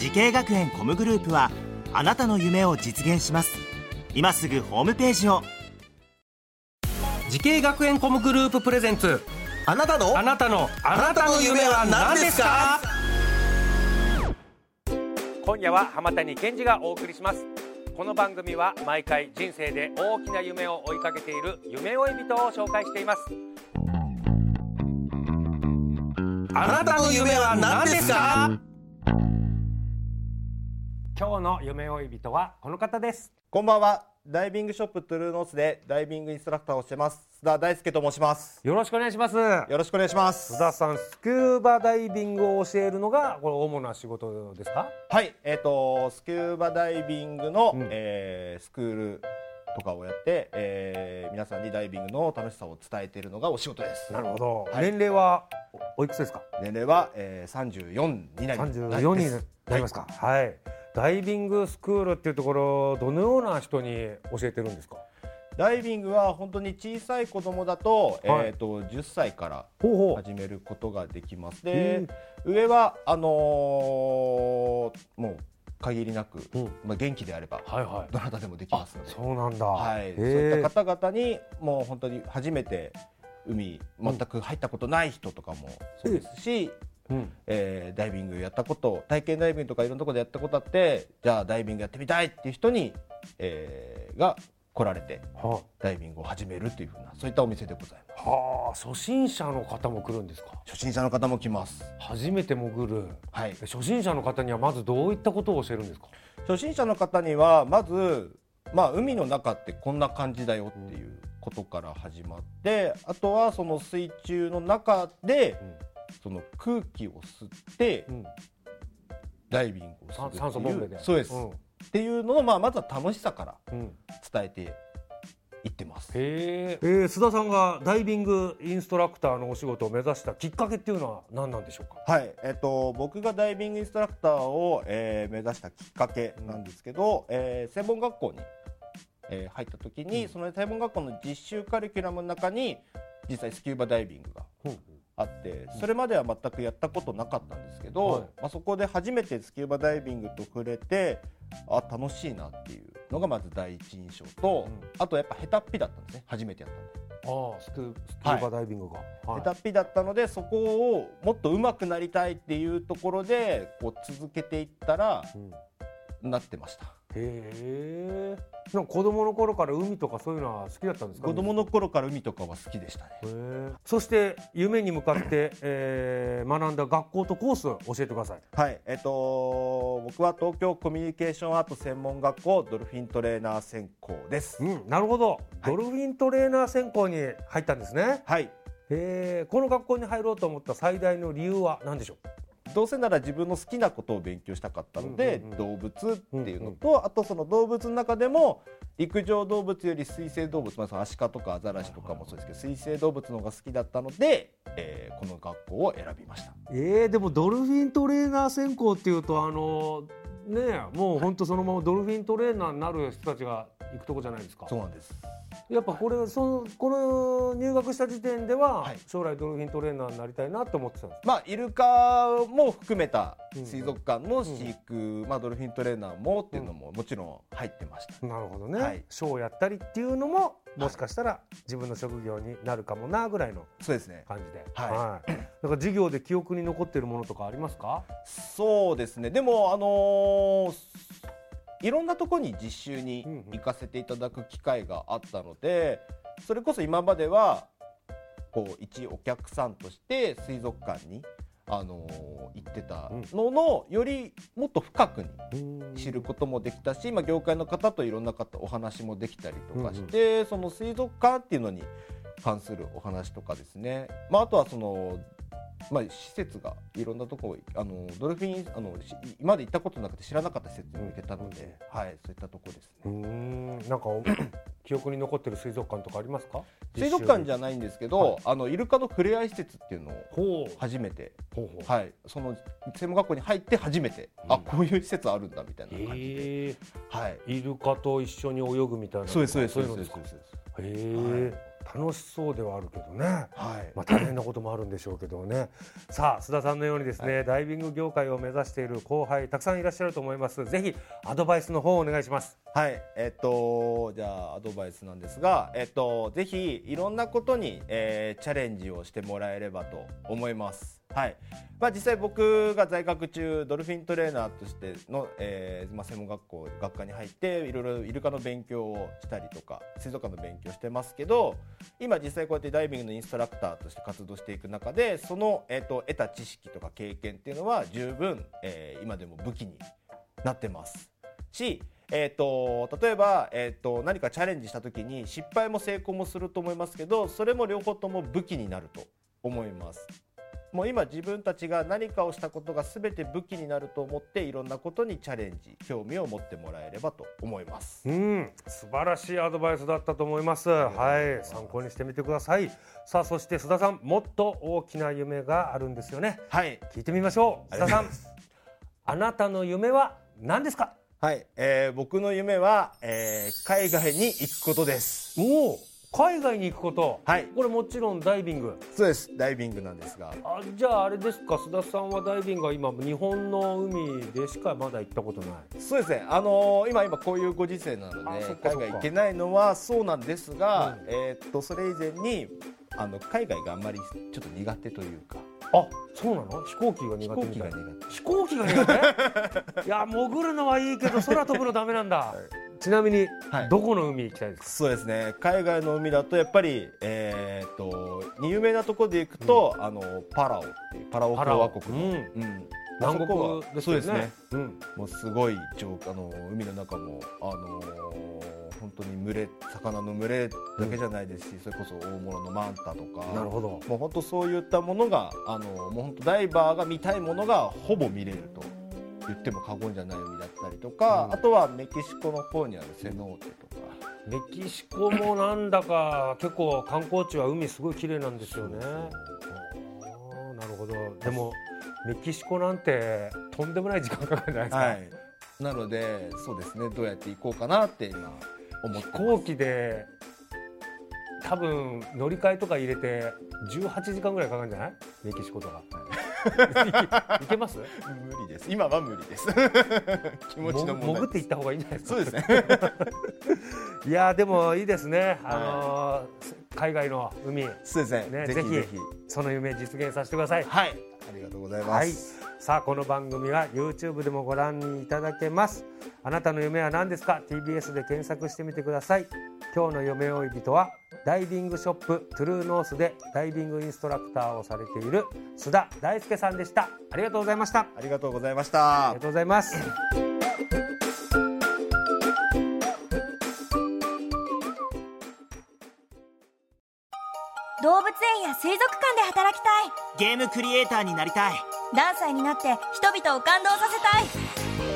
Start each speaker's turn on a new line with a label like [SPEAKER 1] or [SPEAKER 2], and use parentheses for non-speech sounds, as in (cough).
[SPEAKER 1] 滋慶学園 COMグループはあなたの夢を実現します。今すぐホームページを。
[SPEAKER 2] 滋慶学園 COMグループ presents。
[SPEAKER 3] あなたの？
[SPEAKER 2] あなたの。あなたの夢は何ですか？
[SPEAKER 4] 今夜は浜谷健二がお送りします。この番組は毎回人生で大きな夢を追いかけている夢追い人を紹介しています。
[SPEAKER 2] あなたの夢は何ですか？
[SPEAKER 4] 今日の夢追い人はこの方です。
[SPEAKER 3] こんばんは。ダイビングショップトゥルーノースでダイビングインストラクターをしてます。須田大輔と申します。
[SPEAKER 4] よろしくお願いします。
[SPEAKER 3] よろしくお願いします。
[SPEAKER 4] 須田さんスキューバダイビングを教えるのがこれ主な仕事ですか？
[SPEAKER 3] はい。えっ、とスキューバダイビングの、
[SPEAKER 4] うん。
[SPEAKER 3] えースクールとかをやって、えー皆さんにダイビングの楽しさを伝えているのがお仕事です。
[SPEAKER 4] なるほど、
[SPEAKER 3] はい。
[SPEAKER 4] 年齢はおおいくつですか？
[SPEAKER 3] 年齢は、えー、34になります。
[SPEAKER 4] 34になりますか？はい、ダイビングスクールっていうところどのような人に教えてるんですか？
[SPEAKER 3] ダイビングは本当に小さい子供だと,、
[SPEAKER 4] はい。
[SPEAKER 3] えー、と10歳から始めることができます
[SPEAKER 4] へ
[SPEAKER 3] で上はあのーもう限りなく、
[SPEAKER 4] うん。
[SPEAKER 3] まあ、元気であれば
[SPEAKER 4] はいはい。
[SPEAKER 3] どなたでもできますので、
[SPEAKER 4] そうなんだ。
[SPEAKER 3] はい、
[SPEAKER 4] へ
[SPEAKER 3] そうい
[SPEAKER 4] え
[SPEAKER 3] った方々にもう本当に初めて海全く入ったことない人とかもそうですし、
[SPEAKER 4] うん。
[SPEAKER 3] えーダイビングやったこと体験ダイビングとかいろんなところでやったことあってじゃあダイビングやってみたいっていう人に、えーが来られて
[SPEAKER 4] は
[SPEAKER 3] ダイビングを始めるっていうふうなそういったお店でございます。
[SPEAKER 4] はあ。初心者の方も来るんですか？
[SPEAKER 3] 初心者の方も来ます。
[SPEAKER 4] 初めて潜る。
[SPEAKER 3] はい。
[SPEAKER 4] え初心者の方にはまずどういったことを教えるんですか？
[SPEAKER 3] 初心者の方にはまず、まあ、海の中ってこんな感じだよっていうことから始まってあとはその水中の中で、その空気を吸って
[SPEAKER 4] うん。
[SPEAKER 3] ダイビングをするっていうそうです、
[SPEAKER 4] ん。
[SPEAKER 3] っていうのを、まあ、まずは楽しさから
[SPEAKER 4] うん。
[SPEAKER 3] 伝えていってます。
[SPEAKER 4] へえー、須田さんがダイビングインストラクターのお仕事を目指したきっかけっていうのは何なんでしょうか？
[SPEAKER 3] はい、えっと、僕がダイビングインストラクターを、えー目指したきっかけなんですけど、えー専門学校に、えー入った時に、その専門学校の実習カリキュラムの中に実際スキューバダイビングがあってそれまでは全くやったことなかったんですけど、
[SPEAKER 4] はい。
[SPEAKER 3] まあ、そこで初めてスキューバダイビングと触れてあ楽しいなっていうのがまず第一印象と、
[SPEAKER 4] うん。
[SPEAKER 3] あとやっぱ下手っぴだったんですね。初めてやったんで。
[SPEAKER 4] ああスクスキューバダイビングが、はい。
[SPEAKER 3] 下手っぴだったのでそこをもっと上手くなりたいっていうところでこう続けていったら
[SPEAKER 4] うん。
[SPEAKER 3] なってました
[SPEAKER 4] へえなんか子供の頃から海とかそういうのは好きだったんですか？
[SPEAKER 3] 子供の頃から海とかは好きでしたね。
[SPEAKER 4] そして夢に向かって、えー学んだ学校とコースを教えてください。
[SPEAKER 3] はい。えっ、と僕は東京コミュニケーションアート専門学校ドルフィントレーナー専攻です、
[SPEAKER 4] うんなるほど、ドルフィントレーナー専攻に入ったんですね。
[SPEAKER 3] はい。
[SPEAKER 4] へえこの学校に入ろうと思った最大の理由は何でしょう？
[SPEAKER 3] どうせなら自分の好きなことを勉強したかったので、
[SPEAKER 4] うんうんうん。
[SPEAKER 3] 動物っていうのと、あとその動物の中でも陸上動物より水生動物、まあ、そのアシカとかアザラシとかもそうですけど水生動物の方が好きだったので、えーこの学校を選びました。
[SPEAKER 4] えー、でもドルフィントレーナー専攻っていうとあのねえもう本当そのままドルフィントレーナーになる人たちが行くとこじゃないですか。
[SPEAKER 3] そうなんです。
[SPEAKER 4] やっぱこれそのこの入学した時点では、
[SPEAKER 3] はい。
[SPEAKER 4] 将来ドルフィントレーナーになりたいなと思ってたんです
[SPEAKER 3] まあイルカも含めた
[SPEAKER 4] うん。
[SPEAKER 3] 水族館の飼育、まあ、ドルフィントレーナーもっていうのももちろん入ってました、
[SPEAKER 4] なるほどね、
[SPEAKER 3] はい。
[SPEAKER 4] ショーやったりっていうのももしかしたら自分の職業になるかもなぐらいの
[SPEAKER 3] そうですね。
[SPEAKER 4] 感じで、
[SPEAKER 3] はい。
[SPEAKER 4] い、なんか授業で記憶に残っているものとかありますか？
[SPEAKER 3] そうですね。でもあのーいろんなところに実習に行かせていただく機会があったので、それこそ今まではこう一お客さんとして水族館に、あのー行ってたのの、よりもっと深くに知ることもできたし、まあ、業界の方といろんな方お話もできたりとかして、その水族館っていうのに関するお話とかですね、まあ、あとはそのまあ、施設がいろんなところあのドルフィンあのし今まで行ったことなくて知らなかった施設に行けたので、はい、そういったところです
[SPEAKER 4] うー
[SPEAKER 3] ね。
[SPEAKER 4] ん。なんか (clears throat) 記憶に残ってる水族館とかありますか？
[SPEAKER 3] 水族館じ
[SPEAKER 4] ゃ
[SPEAKER 3] ゃないんですけど、あのイルカの触れ合い施設っていうのを初めて、はい、その専門学校に入って初めて、
[SPEAKER 4] うん。
[SPEAKER 3] あこういう施設あるんだみたいな感じで、
[SPEAKER 4] ええ
[SPEAKER 3] はい、
[SPEAKER 4] イルカと一緒に泳ぐみたいな。
[SPEAKER 3] そうですそうです
[SPEAKER 4] そ
[SPEAKER 3] そううですそうです。
[SPEAKER 4] へえ楽しそうではあるけどね。
[SPEAKER 3] はい、
[SPEAKER 4] まあ、大変なこともあるんでしょうけどね。さあ須田さんのようにですね、ダイビング業界を目指している後輩たくさんいらっしゃると思います。ぜひアドバイスの方をお願いします。
[SPEAKER 3] はい、えっと、じゃあアドバイスなんですが、えっと、ぜひいろんなことに、えーチャレンジをしてもらえればと思います。はい、まあ、実際僕が在学中ドルフィントレーナーとしての、えーまあ、専門学校学科に入っていろいろイルカの勉強をしたりとか水族館の勉強してますけど今実際こうやってダイビングのインストラクターとして活動していく中でその、えっと、得た知識とか経験っていうのは十分、えー今でも武器になってますし、えー、と例えば、えー、と何かチャレンジした時に失敗も成功もすると思いますけどそれも両方とも武器になると思います。もう今自分たちが何かをしたことが全て武器になると思っていろんなことにチャレンジ興味を持ってもらえればと思います。
[SPEAKER 4] うん素晴らしいアドバイスだったと思います。はい参考にしてみてください。さあそして須田さんもっと大きな夢があるんですよね。
[SPEAKER 3] はい。
[SPEAKER 4] 聞いてみましょう。須田さんあなたの夢は何ですか？
[SPEAKER 3] はい、えー僕の夢は、えー海外に行くことです。
[SPEAKER 4] おお海外に行くこと。
[SPEAKER 3] はい。
[SPEAKER 4] これもちろんダイビング。
[SPEAKER 3] そうです。ダイビングなんですが。
[SPEAKER 4] あじゃああれですか？須田さんはダイビングは今日本の海でしかまだ行ったことない。
[SPEAKER 3] そうですね、あのー今今こういうご時世なので海外行けないのはそうなんですが、
[SPEAKER 4] うん。
[SPEAKER 3] えーっとそれ以前にあの海外があんまりちょっと苦手というか。
[SPEAKER 4] あそうなの？飛行機が苦手みたい
[SPEAKER 3] 苦手。
[SPEAKER 4] 飛行機が苦手？いや潜るのはいいけど空飛ぶのダメなんだ、ちなみに、
[SPEAKER 3] はい。
[SPEAKER 4] どこの海行きたいですか？
[SPEAKER 3] そうですね。海外の海だとやっぱり、えーっと有名なところで行くと、あのパラオっていうパラオ共和国の、
[SPEAKER 4] うん。
[SPEAKER 3] うん。
[SPEAKER 4] 南国ですよね。
[SPEAKER 3] そうですね。
[SPEAKER 4] うん、
[SPEAKER 3] もうすごい上あの海の中もあの本当に群れ魚の群れだけじゃないですし、それこそ大物のマンタとか。
[SPEAKER 4] なるほど。
[SPEAKER 3] もう本当そういったものがあのもう本当ダイバーが見たいものがほぼ見れると言っても過言じゃない海だったりとか、
[SPEAKER 4] うん。
[SPEAKER 3] あとはメキシコの方にあるセノーテとか。
[SPEAKER 4] メキシコもなんだか結構観光地は海すごい綺麗なんですよね。
[SPEAKER 3] そう
[SPEAKER 4] なるほど。でもメキシコなんてとんでもない時間かかるんじゃないですか、
[SPEAKER 3] はい。なのでそうですね。どうやって行こうかなって今思って
[SPEAKER 4] 飛行機で多分乗り換えとか入れて18時間ぐらいかかるんじゃない？メキシコとか (laughs) いけます？
[SPEAKER 3] 無理です。今は無理です。(laughs) 気持ちの問題
[SPEAKER 4] も潜っていった方がいいんじゃないですか？
[SPEAKER 3] そうですね。(laughs)
[SPEAKER 4] いやーでもいいですね、あのー海外の海。
[SPEAKER 3] そうですね。
[SPEAKER 4] ねぜひ
[SPEAKER 3] ぜひ。ぜひ
[SPEAKER 4] その夢実現させてください。
[SPEAKER 3] はい。ありがとうございます、
[SPEAKER 4] はい。さあこの番組は YouTube でもご覧いただけますあなたの夢は何ですか？TBS で検索してみてください。今日の夢追い人はダイビングショップトゥルーノースでダイビングインストラクターをされている須田大輔さんでした。ありがとうございました。あ
[SPEAKER 3] ありがとうございまし
[SPEAKER 4] り
[SPEAKER 3] た
[SPEAKER 4] がとうございます。
[SPEAKER 5] 動物園や水族館で働きたい。
[SPEAKER 1] ゲームクリエイターになりたい。
[SPEAKER 5] 何歳になって人々を感動させたい